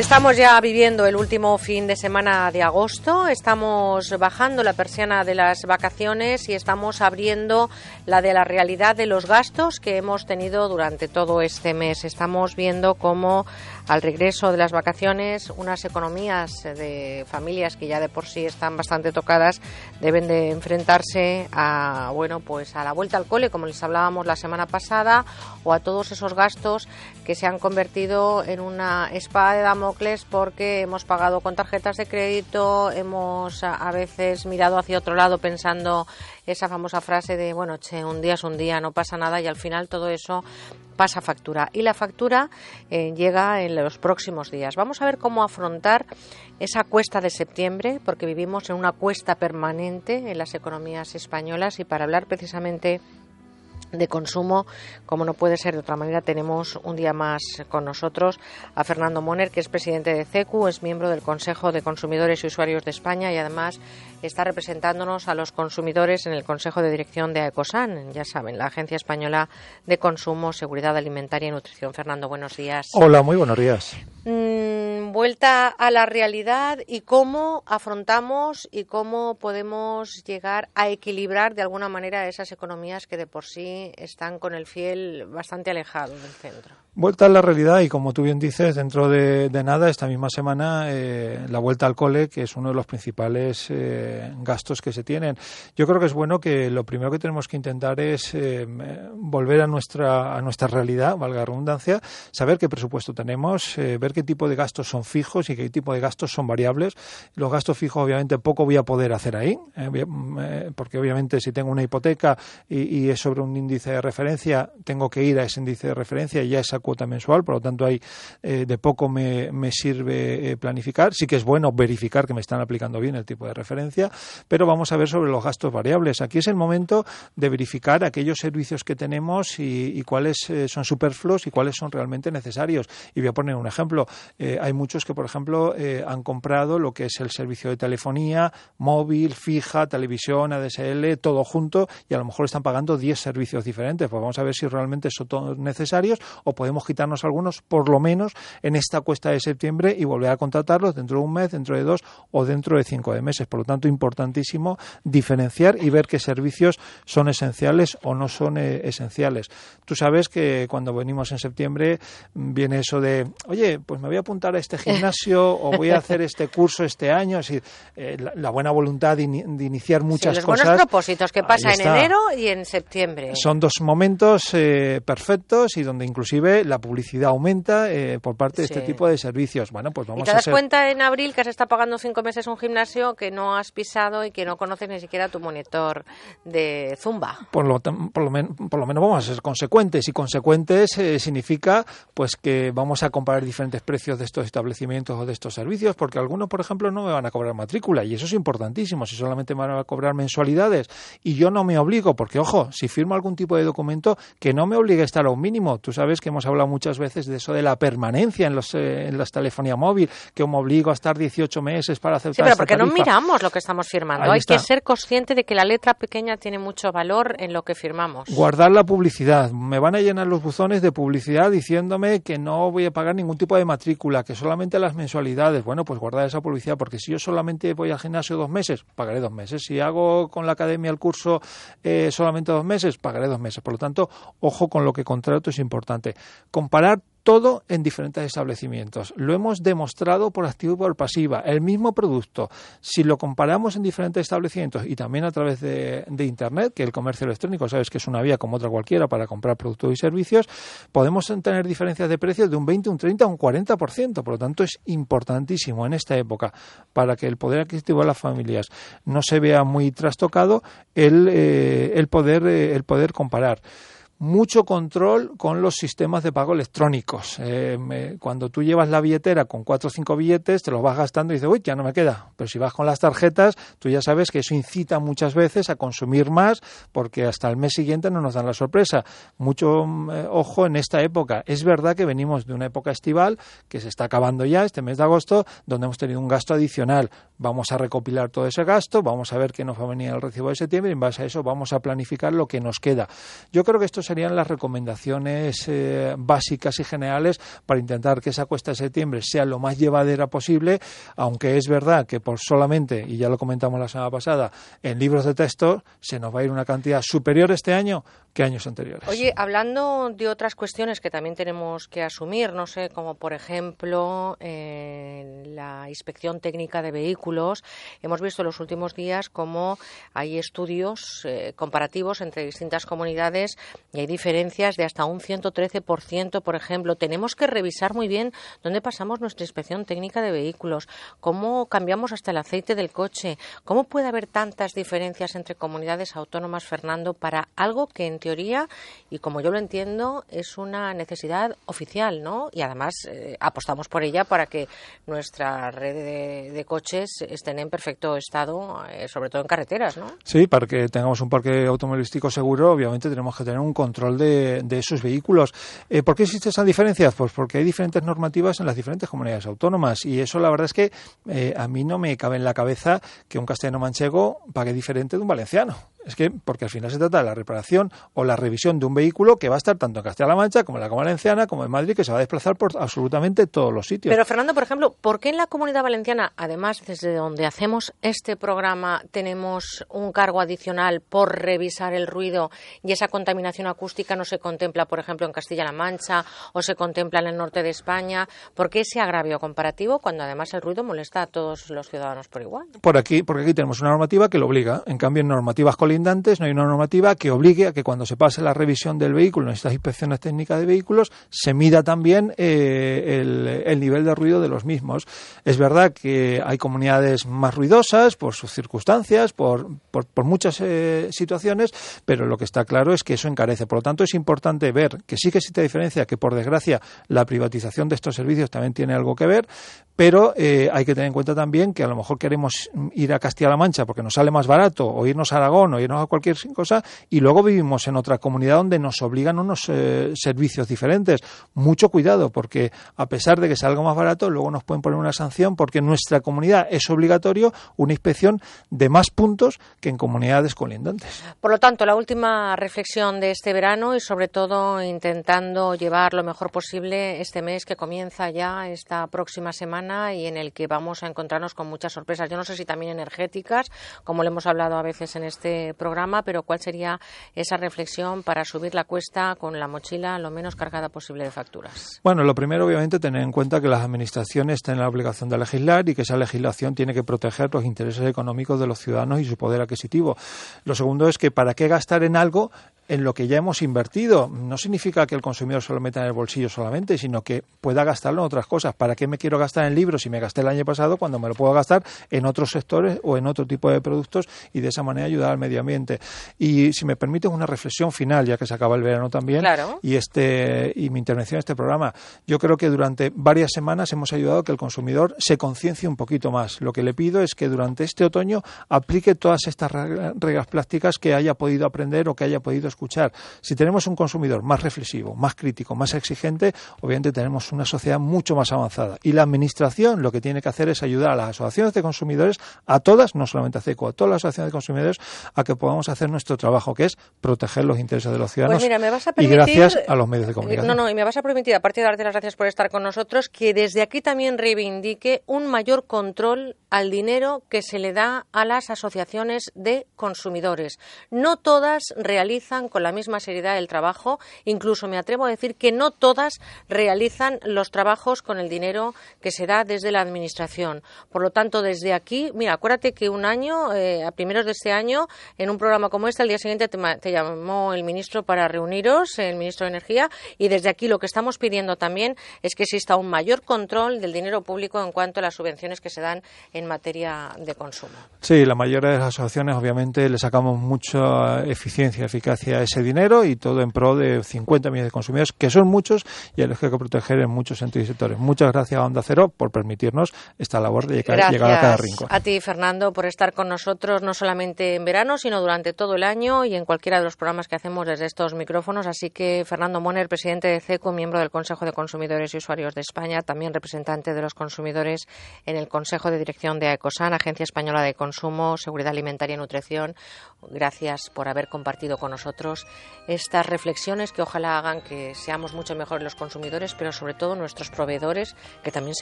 Estamos ya viviendo el último fin de semana de agosto, estamos bajando la persiana de las vacaciones y estamos abriendo la de la realidad de los gastos que hemos tenido durante todo este mes. Estamos viendo cómo al regreso de las vacaciones unas economías de familias que ya de por sí están bastante tocadas deben de enfrentarse a bueno, pues a la vuelta al cole, como les hablábamos la semana pasada, o a todos esos gastos que se han convertido en una espada de Damocles porque hemos pagado con tarjetas de crédito, hemos a veces mirado hacia otro lado pensando esa famosa frase de, bueno, che, un día es un día, no pasa nada y al final todo eso pasa factura. Y la factura eh, llega en los próximos días. Vamos a ver cómo afrontar esa cuesta de septiembre, porque vivimos en una cuesta permanente en las economías españolas y para hablar precisamente de consumo, como no puede ser de otra manera, tenemos un día más con nosotros a Fernando Moner, que es presidente de CECU, es miembro del Consejo de Consumidores y Usuarios de España y además está representándonos a los consumidores en el Consejo de Dirección de AECOSAN, ya saben, la Agencia Española de Consumo, Seguridad Alimentaria y Nutrición. Fernando, buenos días. Hola, muy buenos días. Mm, vuelta a la realidad y cómo afrontamos y cómo podemos llegar a equilibrar de alguna manera esas economías que de por sí están con el fiel bastante alejado del centro. Vuelta a la realidad y como tú bien dices, dentro de, nada, esta misma semana, eh, la vuelta al cole, que es uno de los principales eh, gastos que se tienen. Yo creo que es bueno que lo primero que tenemos que intentar es eh, volver a nuestra, a nuestra realidad, valga la redundancia, saber qué presupuesto tenemos, ver qué tipo de gastos son fijos y qué tipo de gastos son variables. Los gastos fijos, obviamente, poco voy a poder hacer ahí, porque obviamente si tengo una hipoteca y, y, es sobre un índice de referencia, tengo que ir a ese índice de referencia y ya esa cuota mensual, por lo tanto ahí eh, de poco me, sirve eh, planificar. Sí que es bueno verificar que me están aplicando bien el tipo de referencia, pero vamos a ver sobre los gastos variables. Aquí es el momento de verificar aquellos servicios que tenemos y, cuáles eh, son superfluos y cuáles son realmente necesarios. Y voy a poner un ejemplo. hay muchos que, por ejemplo, han comprado lo que es el servicio de telefonía, móvil, fija, televisión, ADSL, todo junto y a lo mejor están pagando 10 servicios diferentes. Pues vamos a ver si realmente son todos necesarios o podemos quitarnos algunos, por lo menos en esta cuesta de septiembre y volver a contratarlos dentro de un mes, dentro de dos o dentro de cinco de meses. Por lo tanto, importantísimo diferenciar y ver qué servicios son esenciales o no son eh, esenciales. Tú sabes que cuando venimos en septiembre mm, viene eso de, oye, pues me voy a apuntar a este gimnasio o voy a hacer este curso este año. Así, eh, la, buena voluntad de, iniciar muchas los cosas. buenos propósitos que pasa en enero y en septiembre. Son dos momentos eh, perfectos y donde inclusive la publicidad aumenta eh, por parte de este tipo de servicios. Bueno, pues vamos y te das cuenta en abril que se está pagando cinco meses un gimnasio que no has pisado y que no conoces ni siquiera tu monitor de Zumba. Por lo, por lo, por lo menos vamos a ser consecuentes y consecuentes eh, significa pues que vamos a comparar diferentes precios de estos establecimientos o de estos servicios porque algunos, por ejemplo, no me van a cobrar matrícula y eso es importantísimo. Si solamente me van a cobrar mensualidades y yo no me obligo, porque ojo, si firmo algún tipo de documento que no me obligue a estar a un mínimo, tú sabes que hemos hablado muchas veces de eso de la permanencia en, los, eh, en las telefonía móvil, que me obligo a estar 18 meses para aceptar Sí, pero porque no miramos lo que estamos firmando. Hay que ser consciente de que la letra pequeña tiene mucho valor en lo que firmamos. Guardar la publicidad. Me van a llenar los buzones de publicidad diciéndome que no voy a pagar ningún tipo de matrícula, que solamente las mensualidades. Bueno, pues guardar esa publicidad, porque si yo solamente voy al gimnasio dos meses, pagaré dos meses. Si hago con la academia el curso eh, solamente dos meses, pagaré dos meses. Por lo tanto, ojo con lo que contrato es importante comparar todo en diferentes establecimientos. Lo hemos demostrado por activo y por pasiva. El mismo producto, si lo comparamos en diferentes establecimientos y también a través de, Internet, que el comercio electrónico, sabes que es una vía como otra cualquiera para comprar productos y servicios, podemos tener diferencias de precios de un 20, un 30, un 40%. Por lo tanto, es importantísimo en esta época para que el poder adquisitivo de las familias no se vea muy trastocado el, eh, el, poder, eh, el poder comparar mucho control con los sistemas de pago electrónicos. Eh, cuando tú llevas la billetera con cuatro o cinco billetes, te los vas gastando y dices, uy, ya no me queda. Pero si vas con las tarjetas, tú ya sabes que eso incita muchas veces a consumir más porque hasta el mes siguiente no nos dan la sorpresa. Mucho mm, eh, ojo en esta época. Es verdad que venimos de una época estival que se está acabando ya, este mes de agosto, donde hemos tenido un gasto adicional. Vamos a recopilar todo ese gasto, vamos a ver qué nos va a venir el recibo de septiembre y en base a eso vamos a planificar lo que nos queda. Yo creo que esto es serían las recomendaciones eh, básicas y generales para intentar que esa cuesta de septiembre sea lo más llevadera posible, aunque es verdad que por solamente, y ya lo comentamos la semana pasada, en libros de texto se nos va a ir una cantidad superior este año que años anteriores. Oye, hablando de otras cuestiones que también tenemos que asumir, no sé, como por ejemplo eh, la inspección técnica de vehículos, hemos visto en los últimos días cómo hay estudios eh, comparativos entre distintas comunidades y hay diferencias de hasta un 113%, por ejemplo. Tenemos que revisar muy bien dónde pasamos nuestra inspección técnica de vehículos, cómo cambiamos hasta el aceite del coche, cómo puede haber tantas diferencias entre comunidades autónomas, Fernando, para algo que en teoría, y como yo lo entiendo, es una necesidad oficial, ¿no? Y además eh, apostamos por ella para que nuestra red de, coches estén en perfecto estado, eh, sobre todo en carreteras, ¿no? Sí, para que tengamos un parque automovilístico seguro, obviamente tenemos que tener un control de, esos vehículos. Eh, ¿Por qué existe esa diferencia? Pues porque hay diferentes normativas en las diferentes comunidades autónomas y eso la verdad es que a mí no me cabe en la cabeza que un castellano manchego pague diferente de un valenciano. Es que, porque al final se trata de la reparación o la revisión de un vehículo que va a estar tanto en Castilla-La Mancha como en la Comunidad Valenciana como en Madrid, que se va a desplazar por absolutamente todos los sitios. Pero, Fernando, por ejemplo, ¿por qué en la Comunidad Valenciana, además desde donde hacemos este programa, tenemos un cargo adicional por revisar el ruido y esa contaminación acústica no se contempla, por ejemplo, en Castilla-La Mancha o se contempla en el norte de España? ¿Por qué ese agravio comparativo cuando además el ruido molesta a todos los ciudadanos por igual? Por aquí, porque aquí tenemos una normativa que lo obliga. En cambio, en normativas colindantes no hay una normativa que obligue a que cuando se pase la revisión del vehículo en estas inspecciones técnicas de vehículos se mida también eh, el, nivel de ruido de los mismos. Es verdad que hay comunidades más ruidosas por sus circunstancias, por, por, muchas eh, situaciones, pero lo que está claro es que eso encarece. Por lo tanto, es importante ver que sí que existe diferencia, que por desgracia la privatización de estos servicios también tiene algo que ver, pero eh, hay que tener en cuenta también que a lo mejor queremos ir a Castilla-La Mancha porque nos sale más barato, o irnos a Aragón, o irnos a cualquier cosa, y luego vivimos en otra comunidad donde nos obligan unos eh, servicios diferentes. Mucho cuidado, porque a pesar de que sea algo más barato, luego nos pueden poner una sanción porque en nuestra comunidad es obligatorio una inspección de más puntos que en comunidades colindantes. Por lo tanto, la última reflexión de este verano y sobre todo intentando llevar lo mejor posible este mes que comienza ya esta próxima semana y en el que vamos a encontrarnos con muchas sorpresas. Yo no sé si también energéticas, como le hemos hablado a veces en este programa, pero ¿cuál sería esa reflexión para subir la cuesta con la mochila lo menos cargada posible de facturas? Bueno, lo primero, obviamente, tener en cuenta que las administraciones tienen la obligación de legislar y que esa legislación tiene que proteger los intereses económicos de los ciudadanos y su poder adquisitivo. Lo segundo es que para qué gastar en algo en lo que ya hemos invertido. No significa que el consumidor se lo meta en el bolsillo solamente, sino que pueda gastarlo en otras cosas. ¿Para qué me quiero gastar en libros si me gasté el año pasado cuando me lo puedo gastar en otros sectores o en otro tipo de productos y de esa manera ayudar al medio ambiente? Y si me permite una reflexión final, ya que se acaba el verano también, y, este, y mi intervención en este programa, yo creo que durante varias semanas hemos ayudado a que el consumidor se conciencie un poquito más. Lo que le pido es que durante este otoño aplique todas estas reglas plásticas que haya podido aprender o que haya podido escuchar escuchar. Si tenemos un consumidor más reflexivo, más crítico, más exigente, obviamente tenemos una sociedad mucho más avanzada. Y la Administración lo que tiene que hacer es ayudar a las asociaciones de consumidores, a todas, no solamente a CECO, a todas las asociaciones de consumidores, a que podamos hacer nuestro trabajo, que es proteger los intereses de los ciudadanos. Pues y gracias a los medios de comunicación. No, no, y me vas a permitir, aparte de darte las gracias por estar con nosotros, que desde aquí también reivindique un mayor control al dinero que se le da a las asociaciones de consumidores. No todas realizan con la misma seriedad el trabajo, incluso me atrevo a decir que no todas realizan los trabajos con el dinero que se da desde la Administración. Por lo tanto, desde aquí, mira, acuérdate que un año, eh, a primeros de este año, en un programa como este, al día siguiente te, llamó el ministro para reuniros, el ministro de Energía, y desde aquí lo que estamos pidiendo también es que exista un mayor control del dinero público en cuanto a las subvenciones que se dan en materia de consumo. Sí, la mayoría de las asociaciones, obviamente, le sacamos mucha eficiencia, eficacia ese dinero y todo en pro de 50 millones de consumidores, que son muchos y a los que hay que proteger en muchos sentidos y sectores. Muchas gracias a Onda Cero por permitirnos esta labor de llegar, a cada rincón. A ti, Fernando, por estar con nosotros no solamente en verano, sino durante todo el año y en cualquiera de los programas que hacemos desde estos micrófonos. Así que Fernando Moner, presidente de CECO, miembro del Consejo de Consumidores y Usuarios de España, también representante de los consumidores en el Consejo de Dirección de AECOSAN, Agencia Española de Consumo, Seguridad Alimentaria y Nutrición. Gracias por haber compartido con nosotros estas reflexiones que ojalá hagan que seamos mucho mejores los consumidores, pero sobre todo nuestros proveedores, que también